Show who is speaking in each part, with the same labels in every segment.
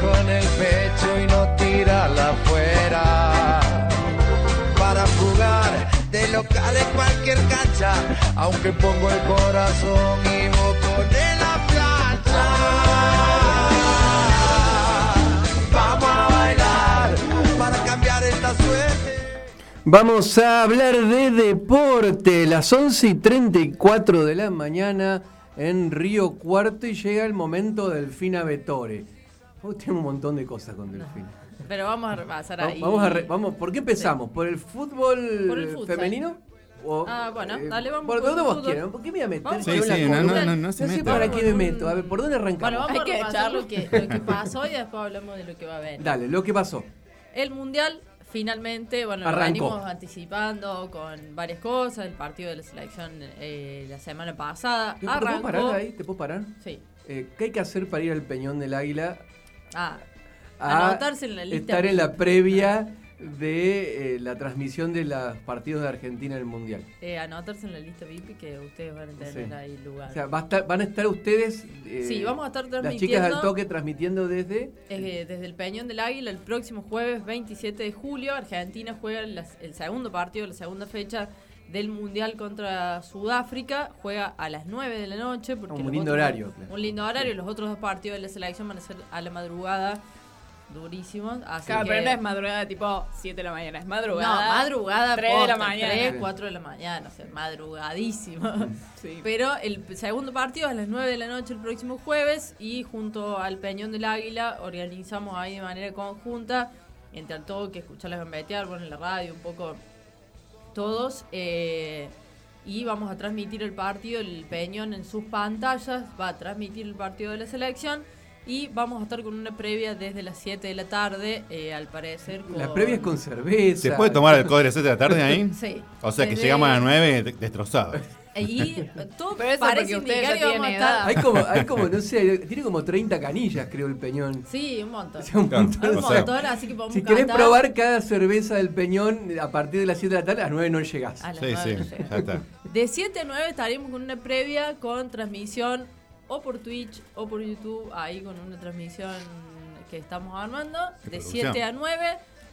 Speaker 1: con el pecho y no tirarla afuera. Para jugar de local en cualquier cancha, aunque pongo el corazón y vos pones la plancha. Vamos a bailar para cambiar esta suerte.
Speaker 2: Vamos a hablar de deporte. Las 11 y 34 de la mañana en Río Cuarto y llega el momento del Fina Vetore. Hoy tengo un montón de cosas con Delfina.
Speaker 3: Pero vamos a repasar ahí.
Speaker 2: Vamos a re- vamos, ¿Por qué empezamos? ¿Por el fútbol,
Speaker 3: Por el futsal.
Speaker 2: femenino? O,
Speaker 3: Ah, bueno,
Speaker 2: eh,
Speaker 3: dale, vamos
Speaker 2: ¿Por
Speaker 3: por
Speaker 2: dónde vos quieras? ¿Por qué me voy a meter?
Speaker 4: Sí, sí, no,
Speaker 2: columna?
Speaker 4: no, no, no se
Speaker 2: sé
Speaker 4: meta.
Speaker 2: para qué me meto. A ver, ¿por dónde arrancamos?
Speaker 3: Bueno, vamos
Speaker 5: Hay
Speaker 3: a
Speaker 5: que
Speaker 3: repasar
Speaker 5: echarlo.
Speaker 3: lo que, lo que pasó y después hablamos de lo que va a venir.
Speaker 2: Dale, lo que pasó.
Speaker 3: El Mundial finalmente, bueno, lo
Speaker 2: Arrancó.
Speaker 3: venimos anticipando con varias cosas, el partido de la selección eh, la semana pasada.
Speaker 2: ¿Te, te puedo parar ahí? ¿Te puedo parar?
Speaker 3: Sí.
Speaker 2: Eh, ¿Qué hay que hacer para ir al Peñón del Águila?
Speaker 3: Ah,
Speaker 2: a
Speaker 3: Anotarse en la lista
Speaker 2: Estar en la previa de eh, la transmisión de los partidos de Argentina en el Mundial.
Speaker 3: eh, anotarse en la lista VIP que ustedes van a tener
Speaker 2: Sí.
Speaker 3: ahí lugar.
Speaker 2: O sea, va a estar- van a estar ustedes. eh,
Speaker 3: Sí, vamos a estar
Speaker 2: Las chicas
Speaker 3: transmitiendo.
Speaker 2: al toque transmitiendo desde.
Speaker 3: Eh, desde el Peñón del Águila el próximo jueves 27 de julio, Argentina juega las- el segundo partido, la segunda fecha del Mundial contra Sudáfrica. Juega a las 9 de la noche. Porque
Speaker 2: Un lindo
Speaker 3: otros-
Speaker 2: horario, claro.
Speaker 3: Un lindo horario. Los otros dos partidos de la selección van a ser a la madrugada. Durísimos. Así
Speaker 5: Claro,
Speaker 3: que-
Speaker 5: pero no es madrugada tipo 7 de la mañana, es
Speaker 3: no,
Speaker 5: madrugada.
Speaker 3: madrugada.
Speaker 5: 3 de la mañana.
Speaker 3: 3, 4 de la mañana. O sea, madrugadísimo.
Speaker 5: Sí.
Speaker 3: Pero el segundo partido es a las 9 de la noche el próximo jueves y junto al Peñón del Águila organizamos ahí de manera conjunta, entre todo que escucharlas gambetear, bueno, en la radio, un poco todos. eh, y vamos a transmitir el partido, el Peñón en sus pantallas, va a transmitir el partido de la selección y vamos a estar con una previa desde las 7 de la tarde, eh, al parecer. Con...
Speaker 2: La previa es con cerveza.
Speaker 4: ¿Se puede tomar alcohol a las 7 de la tarde ahí?
Speaker 3: Sí.
Speaker 4: O sea que llegamos a las 9 de- destrozados.
Speaker 3: Y todo
Speaker 5: Pero eso
Speaker 3: parece indicar que vamos a estar-.
Speaker 2: Hay como, hay como, no sé, tiene como 30 canillas, creo, el peñón.
Speaker 3: Sí, un montón.
Speaker 2: O sea, un
Speaker 4: Claro.
Speaker 2: montón.
Speaker 3: Un
Speaker 4: O sea,
Speaker 3: montón, así que podemos
Speaker 2: Si querés
Speaker 3: cantar
Speaker 2: probar cada cerveza del peñón a partir de las 7 de la tarde, a las 9 no llegás.
Speaker 3: a las
Speaker 4: Sí,
Speaker 3: nueve,
Speaker 4: sí,
Speaker 3: no
Speaker 4: ya está.
Speaker 3: De 7 a 9 estaremos con una previa con transmisión o por Twitch o por YouTube, ahí con una transmisión que estamos armando. De
Speaker 4: producción.
Speaker 3: 7 a 9,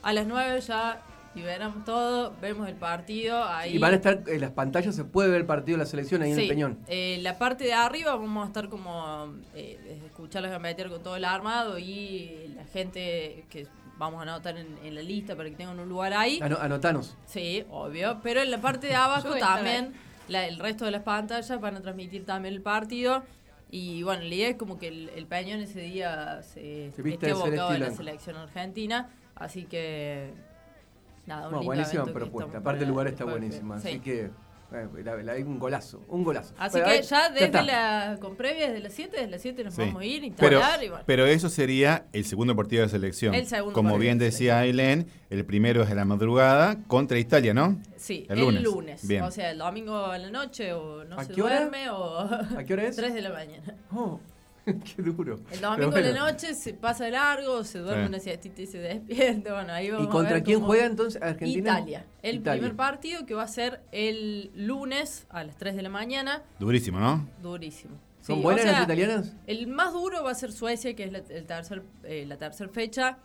Speaker 3: a las 9 ya liberamos todo, vemos el partido. Ahí.
Speaker 2: Y van a estar en las pantallas, se puede ver el partido de la selección ahí en el
Speaker 3: Sí,
Speaker 2: peñón.
Speaker 3: eh, la parte de arriba vamos a estar como eh, desde escucharlos gambetear con todo el armado y la gente que vamos a anotar en, en la lista para que tengan un lugar ahí.
Speaker 2: Ano- anotanos.
Speaker 3: Sí, obvio. Pero en la parte de abajo
Speaker 5: a
Speaker 3: también, la- el resto de las pantallas van a transmitir también el partido. Y bueno, la idea es como que el, el Peñón ese día se,
Speaker 2: Se
Speaker 3: esté abocado a la selección argentina. Así que. Nada, un
Speaker 2: No, buenísima propuesta. Aparte el lugar está buenísimo.
Speaker 3: sí.
Speaker 2: Así que, hay un golazo, un golazo.
Speaker 3: Así
Speaker 2: Bueno,
Speaker 3: que
Speaker 2: ahí-
Speaker 3: ya desde la. con previa desde las 7, desde las 7 nos
Speaker 4: Sí.
Speaker 3: vamos a ir,
Speaker 4: Pero,
Speaker 3: instalar y bueno.
Speaker 4: pero eso sería el segundo partido de selección.
Speaker 3: El segundo
Speaker 4: Como bien
Speaker 3: de
Speaker 4: decía Ailén, el primero es en la madrugada contra Italia, ¿no?
Speaker 3: Sí,
Speaker 4: el
Speaker 3: el
Speaker 4: lunes. Bien.
Speaker 3: O sea, el domingo en la noche o no
Speaker 2: ¿A
Speaker 3: se
Speaker 2: hora?
Speaker 3: duerme o.
Speaker 2: ¿A qué hora es?
Speaker 3: 3 de la mañana.
Speaker 2: Oh, qué duro.
Speaker 3: El domingo de la noche se pasa de largo, se duerme
Speaker 4: Sí.
Speaker 3: una siestita y se despierta. Bueno, ahí vamos
Speaker 2: ¿Y
Speaker 3: a
Speaker 2: contra
Speaker 3: ver
Speaker 2: quién
Speaker 3: cómo-
Speaker 2: juega entonces Argentina?
Speaker 3: Italia. El
Speaker 2: Italia.
Speaker 3: primer partido que va a ser el lunes a las 3 de la mañana.
Speaker 4: Durísimo, ¿no?
Speaker 3: Durísimo.
Speaker 2: ¿Son
Speaker 3: Sí,
Speaker 2: buenas
Speaker 3: o sea,
Speaker 2: las italianas?
Speaker 3: El más duro va a ser Suecia, que es la, el tercer, eh, la tercera fecha.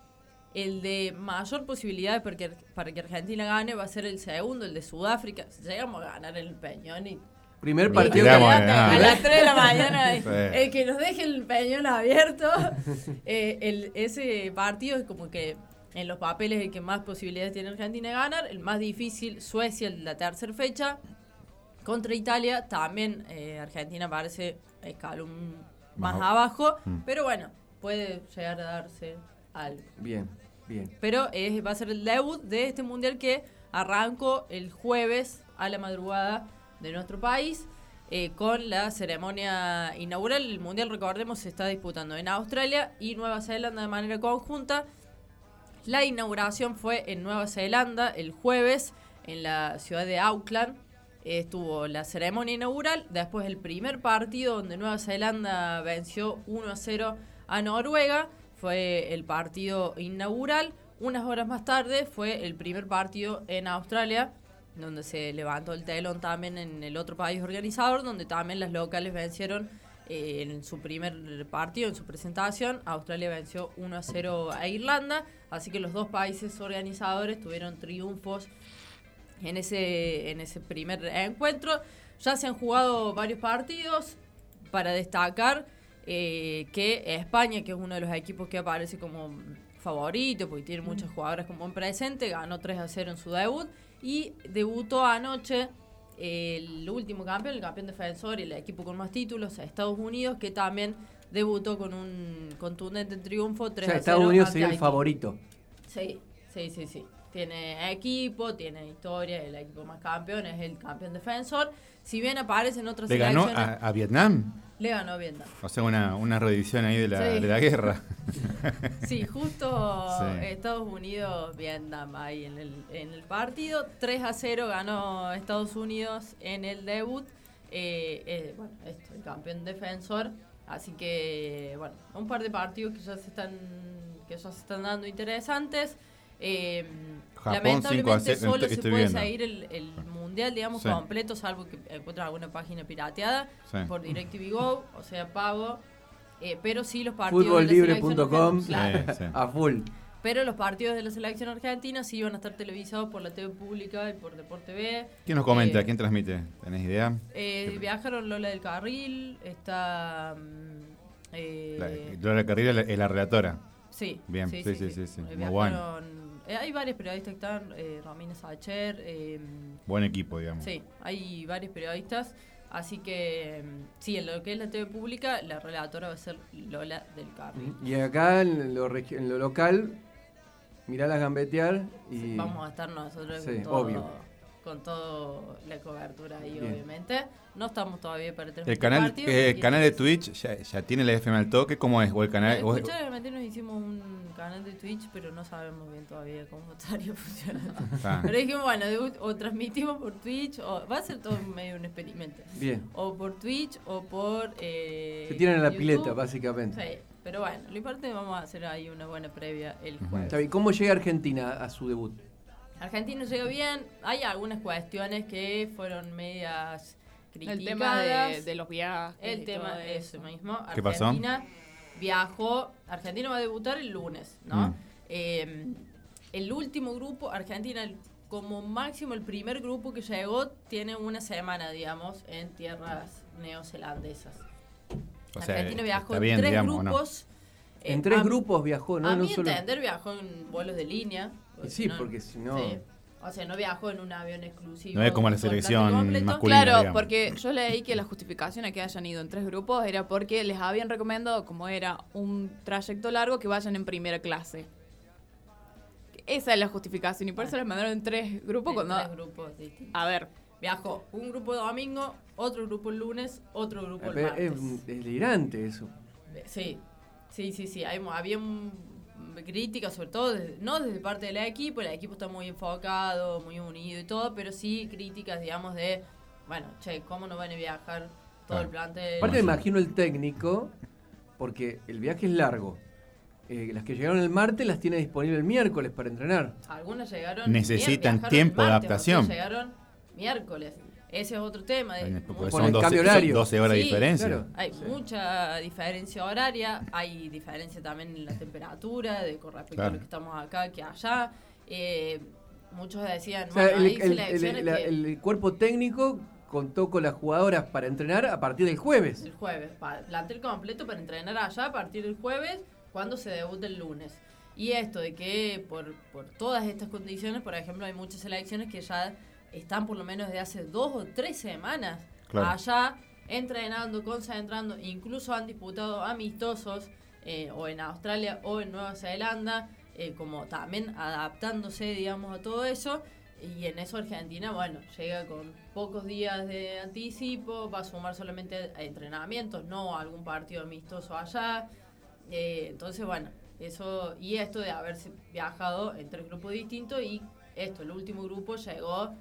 Speaker 3: El de mayor posibilidad para que, para que Argentina gane va a ser el segundo, el de Sudáfrica. Si llegamos a ganar el Peñón y
Speaker 2: Primer partido. que-
Speaker 3: a
Speaker 4: ah.
Speaker 3: las 3 de la mañana.
Speaker 4: Sí.
Speaker 3: El que nos deje el peñón abierto. eh, el- ese partido es como que en los papeles el que más posibilidades tiene Argentina de ganar. El más difícil, Suecia, la tercera fecha. Contra Italia, también eh, Argentina parece escalón más,
Speaker 4: Más
Speaker 3: abajo.
Speaker 4: Mm.
Speaker 3: Pero bueno, puede llegar a darse algo.
Speaker 2: Bien, bien.
Speaker 3: Pero es, va a ser el debut de este mundial que arrancó el jueves a la madrugada de nuestro país eh, con la ceremonia inaugural. El mundial, recordemos, se está disputando en Australia y Nueva Zelanda de manera conjunta. La inauguración fue en Nueva Zelanda el jueves en la ciudad de Auckland. estuvo la ceremonia inaugural, después el primer partido donde Nueva Zelanda venció 1 a 0 a Noruega, fue el partido inaugural. Unas horas más tarde fue el primer partido en Australia, donde se levantó el telón también en el otro país organizador, donde también las locales vencieron eh, en su primer partido, en su presentación. Australia venció 1 a 0 a Irlanda, así que los dos países organizadores tuvieron triunfos en ese, en ese primer encuentro. Ya se han jugado varios partidos para destacar eh, que España, que es uno de los equipos que aparece como favorito, porque tiene muchas jugadoras como en presente, ganó 3 a 0 en su debut y debutó anoche el último campeón, el campeón defensor y el equipo con más títulos, Estados Unidos, que también debutó con un contundente triunfo 3
Speaker 2: O sea,
Speaker 3: a 0
Speaker 2: Estados Unidos sería el favorito.
Speaker 3: Sí, sí, sí, sí. Tiene equipo, tiene historia, el equipo más campeón es el campeón defensor. Si bien aparecen otras
Speaker 4: Le ganó a, a Vietnam.
Speaker 3: le ganó Vietnam.
Speaker 4: O sea, una, una reedición ahí de la,
Speaker 3: Sí.
Speaker 4: de la guerra.
Speaker 3: Sí, justo
Speaker 4: Sí.
Speaker 3: Estados Unidos, Vietnam ahí en el, en el partido. 3 a 0 ganó Estados Unidos en el debut. Eh, eh, bueno, esto, el campeón defensor. Así que, bueno, un par de partidos que ya se están, que ya se están dando interesantes. Eh,
Speaker 4: Japón,
Speaker 3: lamentablemente
Speaker 4: 5 a 0,
Speaker 3: solo
Speaker 4: estoy
Speaker 3: se puede
Speaker 4: viendo.
Speaker 3: seguir el, el mundial, digamos,
Speaker 4: Sí.
Speaker 3: completo, salvo que encuentres alguna página pirateada
Speaker 4: Sí.
Speaker 3: por DirecTV Go, o sea, pago. Eh, pero sí los partidos selección claro.
Speaker 4: Sí, sí.
Speaker 2: a full.
Speaker 3: Pero los partidos de la selección argentina sí van a estar televisados por la TV pública y por Deporte B.
Speaker 4: ¿Quién nos comenta?
Speaker 3: Eh,
Speaker 4: ¿Quién transmite? ¿Tenés idea?
Speaker 3: eh, viajaron Lola del Carril, está... mm, eh,
Speaker 4: La, Lola Carrera es la, es la relatora.
Speaker 3: sí,
Speaker 4: Bien, sí, sí, sí, sí, muy bueno.
Speaker 3: Eh, hay varios periodistas que están, eh, Romina Sacher, eh,
Speaker 4: Buen equipo, digamos.
Speaker 3: sí, hay varios periodistas. Así que, mm, sí, en lo que es la TV pública, la relatora va a ser Lola del Carril.
Speaker 2: Y acá en lo, en lo local, mirá gambetear y.
Speaker 3: Vamos a estar nosotros
Speaker 2: Sí,
Speaker 3: con todo,
Speaker 2: obvio.
Speaker 3: Con todo la cobertura ahí,
Speaker 2: Bien.
Speaker 3: obviamente. No estamos todavía para
Speaker 4: El
Speaker 3: transmitir
Speaker 4: canal,
Speaker 3: partidos,
Speaker 4: eh,
Speaker 3: y-
Speaker 4: canal de Twitch ya, ya tiene la FM al toque. ¿Cómo es? ¿O el canal?
Speaker 3: Eh,
Speaker 4: o-
Speaker 3: nos hicimos un canal de Twitch, pero no sabemos bien todavía cómo estaría funcionando.
Speaker 4: Ah.
Speaker 3: Pero dijimos, bueno, de- o transmitimos por Twitch, o va a ser todo medio un experimento.
Speaker 2: Bien.
Speaker 3: O por Twitch, o por. Eh,
Speaker 2: Se tiran a la
Speaker 3: YouTube.
Speaker 2: pileta, básicamente.
Speaker 3: Sí, pero bueno, lo importante es que vamos a hacer ahí una buena previa el jueves.
Speaker 2: ¿Cómo llega Argentina a su debut?
Speaker 3: Argentina llegó bien. Hay algunas cuestiones que fueron medias criticadas.
Speaker 5: El tema de, de los viajes.
Speaker 3: El tema es eso mismo.
Speaker 4: ¿Qué pasó?
Speaker 3: Argentina viajó. Argentina va a debutar el lunes, ¿no?
Speaker 4: Mm.
Speaker 3: Eh, el último grupo, Argentina, como máximo el primer grupo que llegó, tiene una semana, digamos, en tierras neozelandesas.
Speaker 4: o sea,
Speaker 3: Argentina viajó en tres
Speaker 4: digamos, ¿o no?
Speaker 3: grupos.
Speaker 2: En
Speaker 3: eh,
Speaker 2: tres
Speaker 3: a-
Speaker 2: grupos viajó, ¿no?
Speaker 3: a
Speaker 2: No
Speaker 3: mi
Speaker 2: solo-
Speaker 3: entender viajó en vuelos de línea.
Speaker 2: Sí, porque si no-
Speaker 3: sí. O sea, no viajó en un avión exclusivo.
Speaker 4: No es como la selección masculina.
Speaker 5: Claro,
Speaker 4: digamos.
Speaker 5: porque yo leí que la justificación a que hayan ido en tres grupos era porque les habían recomendado, como era un trayecto largo, que vayan en primera clase. Esa es la justificación y por eso les mandaron en tres grupos
Speaker 3: En
Speaker 5: cuando...
Speaker 3: tres grupos distintos.
Speaker 5: A ver,
Speaker 3: Viajó un grupo domingo, otro grupo el lunes, otro grupo el
Speaker 2: Es,
Speaker 3: martes.
Speaker 2: es delirante eso.
Speaker 3: Sí, sí, sí, sí. Hay, había un- críticas, sobre todo, desde- no desde parte del equipo, el equipo está muy enfocado, muy unido y todo, pero sí críticas, digamos, de, bueno, che, ¿cómo no van a viajar todo
Speaker 4: Claro.
Speaker 3: el plantel?
Speaker 2: Aparte me imagino el técnico, porque el viaje es largo. Eh, las que llegaron el martes las tiene disponible el miércoles para entrenar.
Speaker 3: Algunas llegaron.
Speaker 4: Necesitan tiempo de adaptación.
Speaker 3: llegaron miércoles. Ese es otro tema. de-
Speaker 4: Porque
Speaker 2: Por
Speaker 4: son
Speaker 2: el
Speaker 4: 12,
Speaker 2: cambio
Speaker 4: son
Speaker 2: horario.
Speaker 4: 12 horas de diferencia.
Speaker 2: claro.
Speaker 3: Hay
Speaker 2: Sí.
Speaker 3: mucha diferencia horaria, hay diferencia también en la temperatura de con respecto a lo que estamos acá que allá. Eh, muchos decían,
Speaker 2: O sea,
Speaker 3: bueno,
Speaker 2: el,
Speaker 3: hay
Speaker 2: el- el-
Speaker 3: selecciones
Speaker 2: la-
Speaker 3: que
Speaker 2: el cuerpo técnico contó con las jugadoras para entrenar a partir del jueves.
Speaker 3: el jueves, plantel completo para entrenar allá a partir del jueves, cuando se debuta el lunes. Y esto de que por, por todas estas condiciones, por ejemplo, hay muchas selecciones que ya están por lo menos desde hace dos o tres semanas
Speaker 4: Claro.
Speaker 3: allá entrenando, concentrando, incluso han disputado amistosos eh, o en Australia o en Nueva Zelanda, eh, como también adaptándose, digamos, a todo eso. Y en eso Argentina, bueno, llega con pocos días de anticipo, va a sumar solamente a entrenamientos, no a algún partido amistoso allá. Eh, entonces, bueno, eso y esto de haberse viajado en tres grupos distintos y esto, el último grupo llegó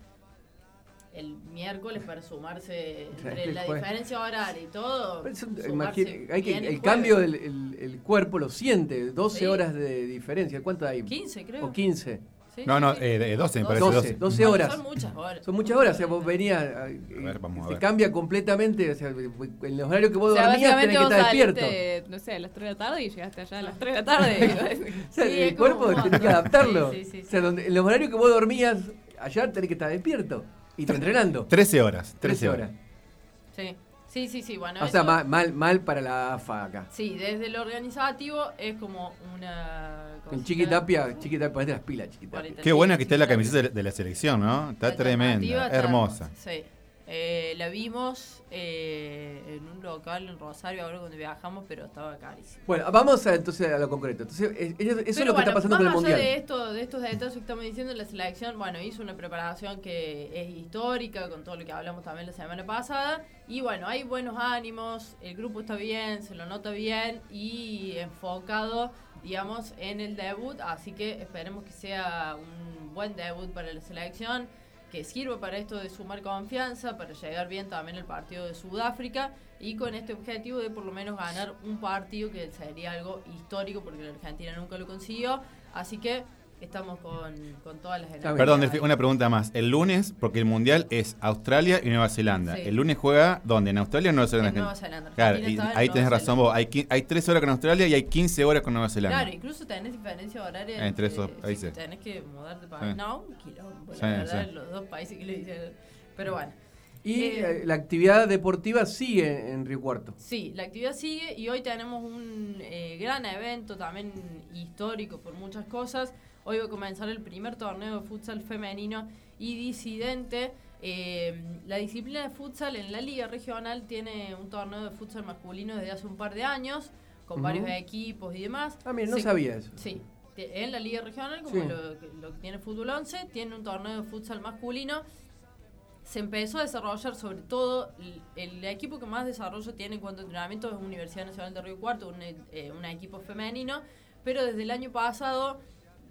Speaker 3: el miércoles para sumarse entre
Speaker 2: El
Speaker 3: la
Speaker 2: jueves.
Speaker 3: diferencia horaria y todo.
Speaker 2: Imagine- hay que, el
Speaker 3: jueves.
Speaker 2: cambio del el, el cuerpo lo siente, 12
Speaker 3: Sí.
Speaker 2: horas de diferencia. ¿Cuánto hay?
Speaker 3: 15, creo.
Speaker 2: O 15.
Speaker 3: Sí,
Speaker 4: No, no,
Speaker 3: sí.
Speaker 4: eh, de 12 me parece.
Speaker 2: 12,
Speaker 4: 12.
Speaker 2: 12
Speaker 3: Bueno,
Speaker 2: horas.
Speaker 3: Son muchas horas.
Speaker 2: Son muchas horas, o sea, vos venías. A
Speaker 4: ver, vamos a
Speaker 2: se
Speaker 4: ver.
Speaker 2: cambia completamente, o sea, en los horarios que vos
Speaker 5: O sea,
Speaker 2: dormías tenés que
Speaker 5: vos
Speaker 2: estar despierto.
Speaker 5: no sé, a las 3 de la tarde y llegaste allá a las 3 de la tarde.
Speaker 2: O sea,
Speaker 3: Sí,
Speaker 2: el
Speaker 3: como
Speaker 2: cuerpo
Speaker 3: un
Speaker 2: tenés que adaptarlo.
Speaker 3: Sí, sí, sí,
Speaker 2: O sea, donde, en los horarios que vos dormías ayer tenés que estar despierto. Y te entrenando.
Speaker 4: 13 horas.
Speaker 2: 13 horas.
Speaker 3: Sí, sí, sí, sí. Bueno,
Speaker 2: O sea,
Speaker 3: eso-
Speaker 2: mal, mal, mal para la AFA acá.
Speaker 3: Sí, desde lo organizativo es como una.
Speaker 2: Con Chiquitapia, Chiquitapia, ponete las pilas, Chiquitapia.
Speaker 4: Qué buena que está la camiseta de- la selección, ¿no? Está
Speaker 3: La
Speaker 4: tremenda,
Speaker 3: está
Speaker 4: hermosa.
Speaker 3: Sí. Eh, la vimos eh, en un local en Rosario ahora cuando viajamos, pero estaba carísimo.
Speaker 2: Bueno, vamos a, entonces a lo concreto. Entonces, es- eso es lo que está pasando con el Mundial.
Speaker 3: de esto, de estos detalles que estamos diciendo, la selección, bueno, hizo una preparación que es histórica, con todo lo que hablamos también la semana pasada. Y bueno, hay buenos ánimos, el grupo está bien, se lo nota bien y enfocado, digamos, en el debut. Así que esperemos que sea un buen debut para la selección, que sirva para esto de sumar confianza, para llegar bien también al partido de Sudáfrica y con este objetivo de por lo menos ganar un partido que sería algo histórico porque la Argentina nunca lo consiguió. Así que estamos con, con todas las energías.
Speaker 4: Perdón, una pregunta más. El lunes, porque el mundial es Australia y Nueva Zelanda.
Speaker 3: Sí.
Speaker 4: El lunes juega, ¿dónde? ¿En Australia o Nueva Zelanda?
Speaker 3: En Nueva Zelanda.
Speaker 4: Claro, y ahí
Speaker 3: Nueva
Speaker 4: tenés razón vos. Hay, hay 13 horas con Australia y hay 15 horas con Nueva Zelanda.
Speaker 3: Claro, incluso tenés diferencia horaria
Speaker 4: Entre esos
Speaker 3: sí,
Speaker 4: países.
Speaker 3: tenés que mudarte para...
Speaker 4: Sí.
Speaker 3: No, un quilombo,
Speaker 4: Sí,
Speaker 3: la verdad,
Speaker 4: sí.
Speaker 3: los dos países que le hicieron. Pero bueno.
Speaker 2: Y
Speaker 3: Eh,
Speaker 2: eh, la actividad deportiva sigue en Río Cuarto.
Speaker 3: Sí, la actividad sigue y hoy tenemos un eh, gran evento también histórico por muchas cosas. Hoy va a comenzar el primer torneo de futsal femenino y disidente. Eh, la disciplina de futsal en la liga regional tiene un torneo de futsal masculino desde hace un par de años, con varios equipos y demás.
Speaker 2: Ah, mira, no
Speaker 3: Se-
Speaker 2: sabía eso.
Speaker 3: Sí, en la liga regional, como
Speaker 2: Sí.
Speaker 3: lo, que- lo que tiene Fútbol 11, tiene un torneo de futsal masculino. Se empezó a desarrollar sobre todo, el, el equipo que más desarrollo tiene en cuanto a entrenamiento es Universidad Nacional de Río Cuarto, un, eh, un equipo femenino, pero desde el año pasado,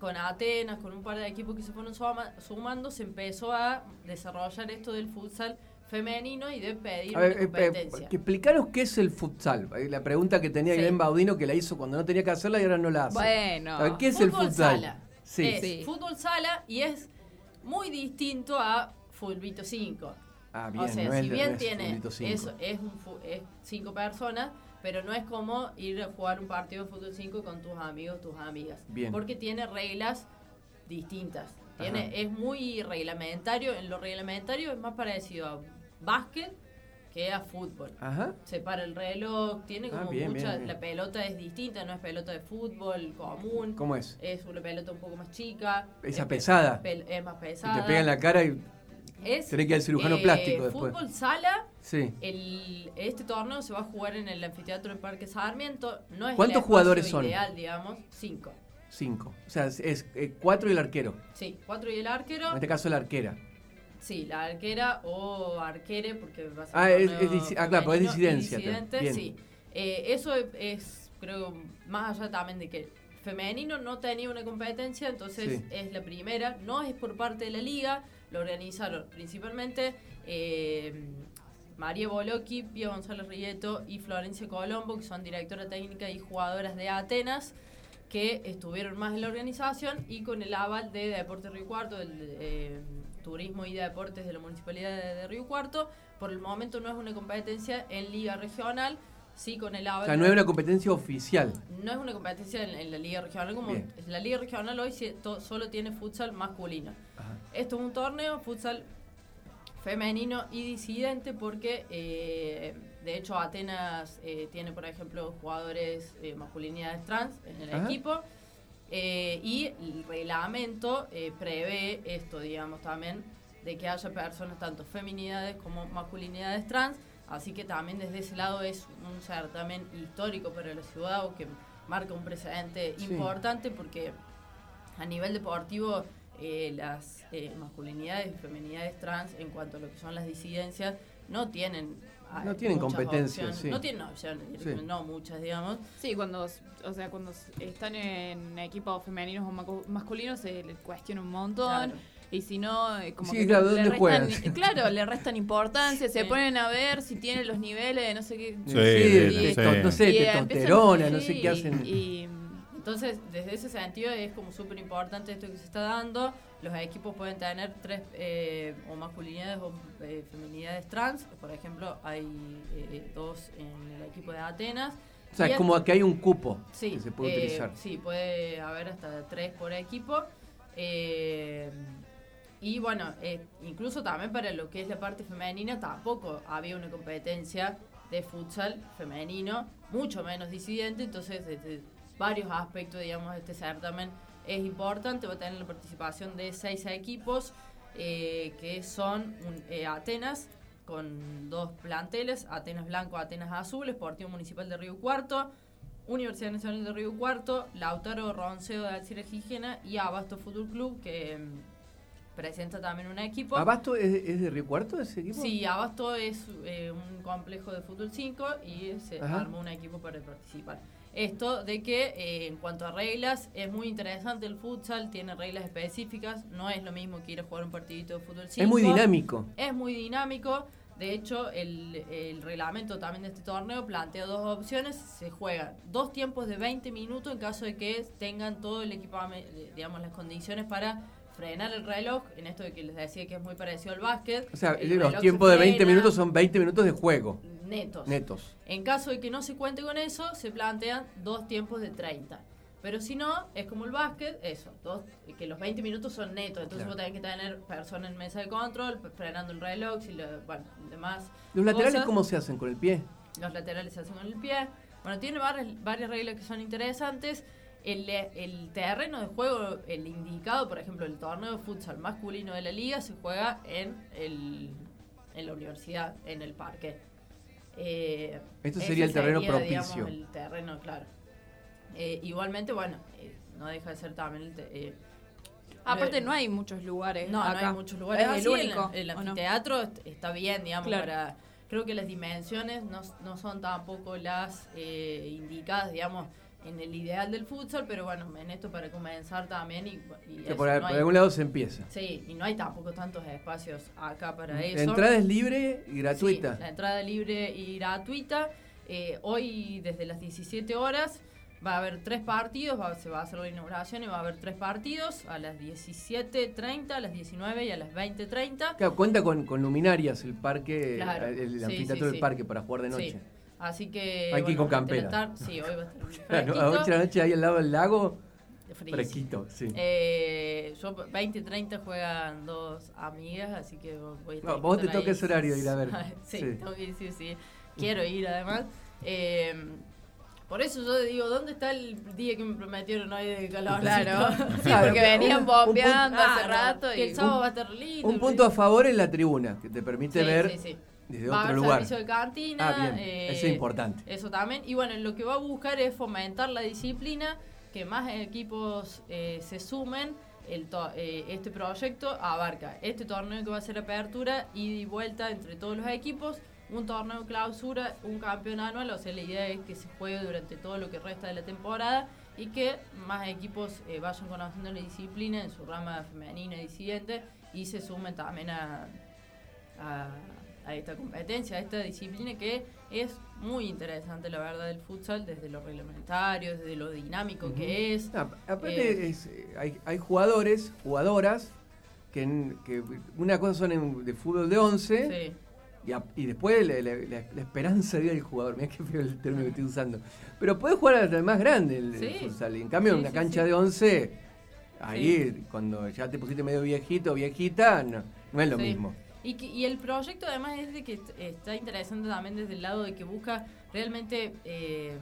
Speaker 3: con Atenas, con un par de equipos que se fueron suma- sumando, se empezó a desarrollar esto del futsal femenino y de pedir
Speaker 2: A ver,
Speaker 3: una
Speaker 2: eh, eh,
Speaker 3: competencia.
Speaker 2: que explicaros qué es el futsal. Eh, La pregunta que tenía
Speaker 3: Sí.
Speaker 2: Irene Baudino que la hizo cuando no tenía que hacerla y ahora no la hace.
Speaker 5: Bueno.
Speaker 2: A ver, ¿qué es el
Speaker 3: Fútbol
Speaker 2: futsal?
Speaker 3: sala.
Speaker 2: Sí.
Speaker 3: Es
Speaker 5: Sí.
Speaker 3: fútbol sala y es muy distinto a Fulbito 5.
Speaker 2: Ah, bien,
Speaker 3: o sea,
Speaker 2: no
Speaker 3: si
Speaker 2: no
Speaker 3: bien
Speaker 2: es
Speaker 3: tiene eso es, un es cinco personas, pero no es como ir a jugar un partido de fútbol 5 con tus amigos, tus amigas.
Speaker 2: Bien.
Speaker 3: Porque tiene reglas distintas. Tiene,
Speaker 2: Ajá.
Speaker 3: es muy reglamentario. En lo reglamentario es más parecido a básquet que a fútbol.
Speaker 2: Ajá.
Speaker 3: Separa el reloj, tiene
Speaker 2: Ah,
Speaker 3: como
Speaker 2: bien,
Speaker 3: mucha.
Speaker 2: bien, bien.
Speaker 3: La pelota es distinta, no es pelota de fútbol común.
Speaker 2: ¿Cómo es?
Speaker 3: Es una pelota un poco más chica.
Speaker 2: Esa
Speaker 3: es
Speaker 2: pesada.
Speaker 3: es más pesada.
Speaker 2: te pega en la cara y
Speaker 3: Es,
Speaker 2: tenés que ir al cirujano
Speaker 3: eh,
Speaker 2: plástico después.
Speaker 3: Fútbol sala.
Speaker 2: Sí.
Speaker 3: El, este torneo se va a jugar en el anfiteatro del Parque Sarmiento. No es
Speaker 2: ¿Cuántos jugadores son?
Speaker 3: ideal, digamos. Cinco.
Speaker 2: Cinco. O sea, es, es, eh, cuatro y el arquero.
Speaker 3: Sí, cuatro y el arquero.
Speaker 2: En este caso la arquera.
Speaker 3: Sí, la arquera o arquere, porque va a ser
Speaker 2: Ah, es- es ah, claro, es disidencia,
Speaker 3: disidente, sí. Eh, eso es, es, creo, más allá también de que femenino no tenía una competencia, entonces
Speaker 2: Sí.
Speaker 3: es la primera. No es por parte de la liga, lo organizaron principalmente eh, María Bolocchi, Pia González Rieto y Florencia Colombo, que son directora técnica y jugadoras de Atenas que estuvieron más en la organización y con el aval de Deportes Río Cuarto, del eh, Turismo y Deportes de la Municipalidad de, de Río Cuarto. Por el momento no es una competencia en Liga Regional, sí con el
Speaker 2: O
Speaker 3: aval.
Speaker 2: sea, no es una competencia oficial.
Speaker 3: no es una competencia en, en la Liga Regional, como
Speaker 2: Bien.
Speaker 3: la Liga Regional hoy solo tiene futsal masculino.
Speaker 2: Ajá.
Speaker 3: Esto es un torneo, futsal femenino y disidente porque eh, de hecho Atenas eh, tiene por ejemplo jugadores eh, masculinidades trans en el
Speaker 2: Ajá.
Speaker 3: equipo eh, y el reglamento prevé esto digamos también de que haya personas tanto feminidades como masculinidades trans así que también desde ese lado es un certamen histórico para la ciudad o que marca un precedente
Speaker 2: Sí.
Speaker 3: importante porque a nivel deportivo eh, las eh, masculinidades y feminidades trans en cuanto a lo que son las disidencias no tienen ah,
Speaker 2: No tienen competencias, sí.
Speaker 3: no tienen opciones
Speaker 2: Sí.
Speaker 3: no muchas digamos
Speaker 5: Sí, cuando, o sea, cuando están en equipos femeninos o macu- masculinos se les cuestiona un montón.
Speaker 3: Claro.
Speaker 5: y si no, eh, como
Speaker 2: Sí,
Speaker 5: que
Speaker 2: claro,
Speaker 5: le
Speaker 2: ¿dónde
Speaker 5: restan, claro, le restan importancia, se ponen a ver si tiene los niveles de no sé qué.
Speaker 2: Sí,
Speaker 4: sí.
Speaker 2: no sé,
Speaker 5: Y
Speaker 2: testosterona, no sé qué hacen.
Speaker 5: Y,
Speaker 3: Entonces, desde ese sentido es como súper importante esto que se está dando. Los equipos pueden tener tres eh, o masculinidades o eh, feminidades trans. Por ejemplo, hay eh, dos en el equipo de Atenas.
Speaker 2: O sea,
Speaker 3: Y
Speaker 2: es como que hay un cupo
Speaker 3: Sí,
Speaker 2: que se puede utilizar.
Speaker 3: Sí, puede haber hasta tres por equipo. Y bueno, incluso también para lo que es la parte femenina, tampoco había una competencia de futsal femenino, mucho menos disidente. Entonces, desde varios aspectos, digamos, este certamen es importante. Va a tener la participación de seis equipos, eh, que son un- eh, Atenas, con dos planteles, Atenas Blanco, Atenas Azul, Esportivo Municipal de Río Cuarto, Universidad Nacional de Río Cuarto, Lautaro Ronceo de Alcira Gijena y Abasto Fútbol Club, que mm, presenta también un equipo.
Speaker 2: ¿Abasto es, es de Río Cuarto ese equipo?
Speaker 3: Sí, Abasto es eh, un complejo de fútbol 5 y se
Speaker 2: Ajá.
Speaker 3: armó un equipo para participar. Esto de que eh, en cuanto a reglas es muy interesante el futsal, tiene reglas específicas, no es lo mismo que ir a jugar un partidito de fútbol 5.
Speaker 2: es muy dinámico.
Speaker 3: Es muy dinámico. De hecho, el, el reglamento también de este torneo plantea dos opciones. Se juegan dos tiempos de 20 minutos en caso de que tengan todo el equipamiento, digamos, las condiciones para frenar el reloj. En esto de que les decía que es muy parecido al básquet.
Speaker 2: O sea,
Speaker 3: El
Speaker 2: los tiempos
Speaker 3: se
Speaker 2: de 20
Speaker 3: frena,
Speaker 2: minutos son 20 minutos de juego,
Speaker 3: netos.
Speaker 2: netos.
Speaker 3: En caso de que no se cuente con eso, se plantean dos tiempos de 30. Pero si no, es como el básquet, eso, dos, que los 20 minutos son netos. Entonces
Speaker 2: Claro.
Speaker 3: vos tenés que tener personas en mesa de control, frenando el reloj, y lo, bueno, demás.
Speaker 2: ¿Los laterales
Speaker 3: cosas.
Speaker 2: cómo se hacen? ¿Con el pie?
Speaker 3: Los laterales se hacen con el pie. Bueno, tiene varias, varias reglas que son interesantes. El, el terreno de juego, el indicado, por ejemplo, el torneo de futsal masculino de la liga se juega en, el, en la universidad, en el parque. Eh,
Speaker 2: Esto sería el terreno propicio.
Speaker 3: el terreno, claro. Eh, igualmente, bueno, eh, no deja de ser también el... eh,
Speaker 5: aparte,
Speaker 3: eh,
Speaker 5: no hay muchos lugares.
Speaker 3: no,
Speaker 5: acá.
Speaker 3: no hay muchos lugares.
Speaker 5: Es el único.
Speaker 3: El, el está bien, digamos,
Speaker 5: Claro.
Speaker 3: para... Creo que las dimensiones no, no son tampoco las eh, indicadas, digamos, en el ideal del futsal, pero bueno, en esto para comenzar también y, y eso,
Speaker 2: por,
Speaker 3: no
Speaker 2: por
Speaker 3: hay-
Speaker 2: algún lado se empieza.
Speaker 3: Sí, y no hay tampoco tantos espacios acá para
Speaker 2: La
Speaker 3: eso.
Speaker 2: entrada es libre y gratuita.
Speaker 3: Sí, la entrada libre y gratuita. Eh, hoy, desde las 17 horas, va a haber tres partidos. va- se va a hacer la inauguración y va a haber tres partidos a las 17.30, a las 19 y a las 20.30.
Speaker 2: Claro, cuenta con, con luminarias el parque,
Speaker 3: Claro,
Speaker 2: el,
Speaker 3: sí,
Speaker 2: anfiteatro
Speaker 3: sí,
Speaker 2: del parque para jugar de noche.
Speaker 3: Sí. Así que.
Speaker 2: Hay que ir con campera.
Speaker 3: tar- Sí, hoy va a estar muy
Speaker 2: Claro, a 8 de la noche ahí al lado del lago,
Speaker 3: Frísimo.
Speaker 2: fresquito, sí.
Speaker 3: Eh, yo 20-30 juegan dos amigas, así que voy a estar
Speaker 2: No, vos te
Speaker 3: estar
Speaker 2: toca ese horario ir a ver.
Speaker 3: sí,
Speaker 2: Sí.
Speaker 3: tengo que ir, sí, sí. Quiero ir además. Eh, por eso yo digo, ¿dónde está el día que me prometieron hoy de calor?
Speaker 5: Claro. Sí,
Speaker 2: Claro,
Speaker 5: porque venían
Speaker 2: un- un punto-
Speaker 5: bombeando hace
Speaker 3: Ah,
Speaker 5: rato. Y,
Speaker 3: el sábado va a estar lindo.
Speaker 2: Un punto a favor es la tribuna, que te permite
Speaker 3: Sí,
Speaker 2: ver
Speaker 3: sí, sí.
Speaker 2: Desde
Speaker 3: Va a
Speaker 2: otro
Speaker 3: haber
Speaker 2: lugar.
Speaker 3: servicio de cantina.
Speaker 2: Ah, bien,
Speaker 3: eh,
Speaker 2: eso es importante.
Speaker 3: Eso también. Y bueno, lo que va a buscar es fomentar la disciplina, que más equipos eh, se sumen. El eh, este proyecto abarca este torneo que va a ser apertura, ida y vuelta entre todos los equipos, un torneo clausura, un campeón anual, o sea, la idea es que se juegue durante todo lo que resta de la temporada y que más equipos eh, vayan conociendo la disciplina en su rama femenina y disidente y se sumen también a, a, a esta competencia, a esta disciplina que es muy interesante, la verdad, del futsal, desde lo reglamentario, desde lo dinámico que es.
Speaker 2: No, aparte,
Speaker 3: Eh,
Speaker 2: es, hay, hay jugadores, jugadoras, que, una cosa son en- de fútbol de 11
Speaker 3: Sí,
Speaker 2: y, a- y después la, la- la- la esperanza de vida del jugador. Mira qué feo el término que estoy usando. Pero puede jugar hasta el más grande el, el
Speaker 3: Sí.
Speaker 2: futsal. Y en cambio,
Speaker 3: Sí,
Speaker 2: en una
Speaker 3: sí,
Speaker 2: cancha de 11, ahí cuando ya te pusiste medio viejito o viejita, no, no es lo mismo.
Speaker 3: Y, que- y el proyecto además es de que est- está interesante también desde el lado de que busca realmente eh,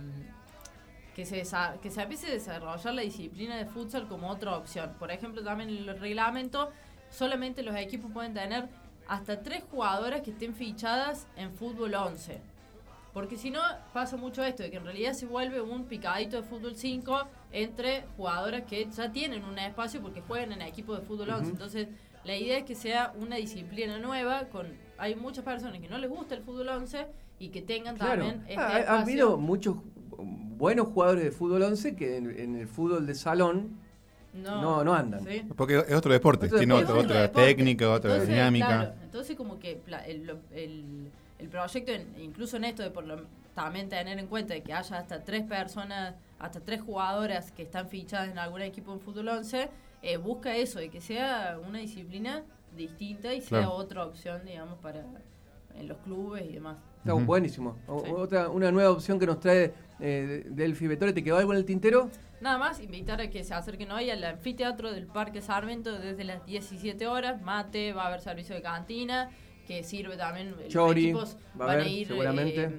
Speaker 3: que, se que se empiece a desarrollar la disciplina de futsal como otra opción. Por ejemplo, también en el reglamento solamente los equipos pueden tener hasta tres jugadoras que estén fichadas en fútbol 11. Porque si no, pasa mucho esto, de que en realidad se vuelve un picadito de fútbol 5 entre jugadoras que ya tienen un espacio porque juegan en equipos de fútbol 11.
Speaker 2: Ujú.
Speaker 3: Entonces, la idea es que sea una disciplina nueva. con Hay muchas personas que no les gusta el fútbol 11 y que tengan
Speaker 2: Claro.
Speaker 3: también este
Speaker 2: ha, ha
Speaker 3: espacio.
Speaker 2: habido muchos buenos jugadores de fútbol 11 que en, en el fútbol de salón no, no andan.
Speaker 3: ¿sí?
Speaker 4: Porque es otro deporte,
Speaker 2: Otro
Speaker 4: tiene
Speaker 2: deporte.
Speaker 4: otro- otra
Speaker 3: deporte.
Speaker 4: técnica, otra
Speaker 3: Entonces,
Speaker 4: dinámica.
Speaker 3: claro, entonces como que el, el- el proyecto, en- incluso en esto de por lo, también tener en cuenta de que haya hasta tres personas, hasta tres jugadoras que están fichadas en algún equipo en fútbol 11, eh, busca eso, de que sea una disciplina distinta y sea
Speaker 4: Claro.
Speaker 3: otra opción, digamos, para en los clubes y demás.
Speaker 2: Está buenísimo. O-
Speaker 3: Sí.
Speaker 2: Otra, una nueva opción que nos trae eh, Delphi Vetore. ¿Te quedó algo en el tintero?
Speaker 3: Nada más, invitar a que se acerquen hoy al anfiteatro del Parque Sarmiento desde las 17 horas. Mate, va a haber servicio de cantina, que sirve también. los
Speaker 2: Chori,
Speaker 3: equipos
Speaker 2: va a
Speaker 3: van a ir,
Speaker 2: seguramente.
Speaker 3: eh,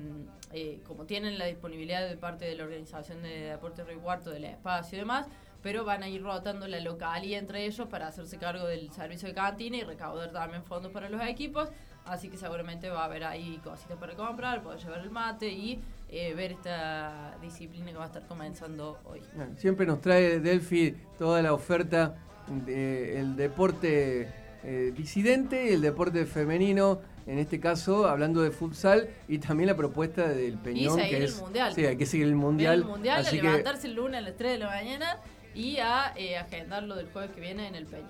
Speaker 3: eh, como tienen la disponibilidad de parte de la organización de Deportes Río Cuarto, del espacio y demás, pero van a ir rotando la localía entre ellos para hacerse cargo del servicio de cantina y recaudar también fondos para los equipos. Así que seguramente va a haber ahí cositas para comprar, poder llevar el mate y eh, ver esta disciplina que va a estar comenzando hoy.
Speaker 2: Siempre nos trae Delphi toda la oferta del deporte eh, disidente y el deporte femenino, en este caso hablando de futsal y también la propuesta del Peñón.
Speaker 3: seguir
Speaker 2: que
Speaker 3: el
Speaker 2: es,
Speaker 3: Mundial.
Speaker 2: Sí, hay que seguir el Mundial.
Speaker 3: el mundial,
Speaker 2: así
Speaker 3: a
Speaker 2: que
Speaker 3: levantarse el lunes a las 3 de la mañana y a eh, agendarlo del jueves que viene en el Peña.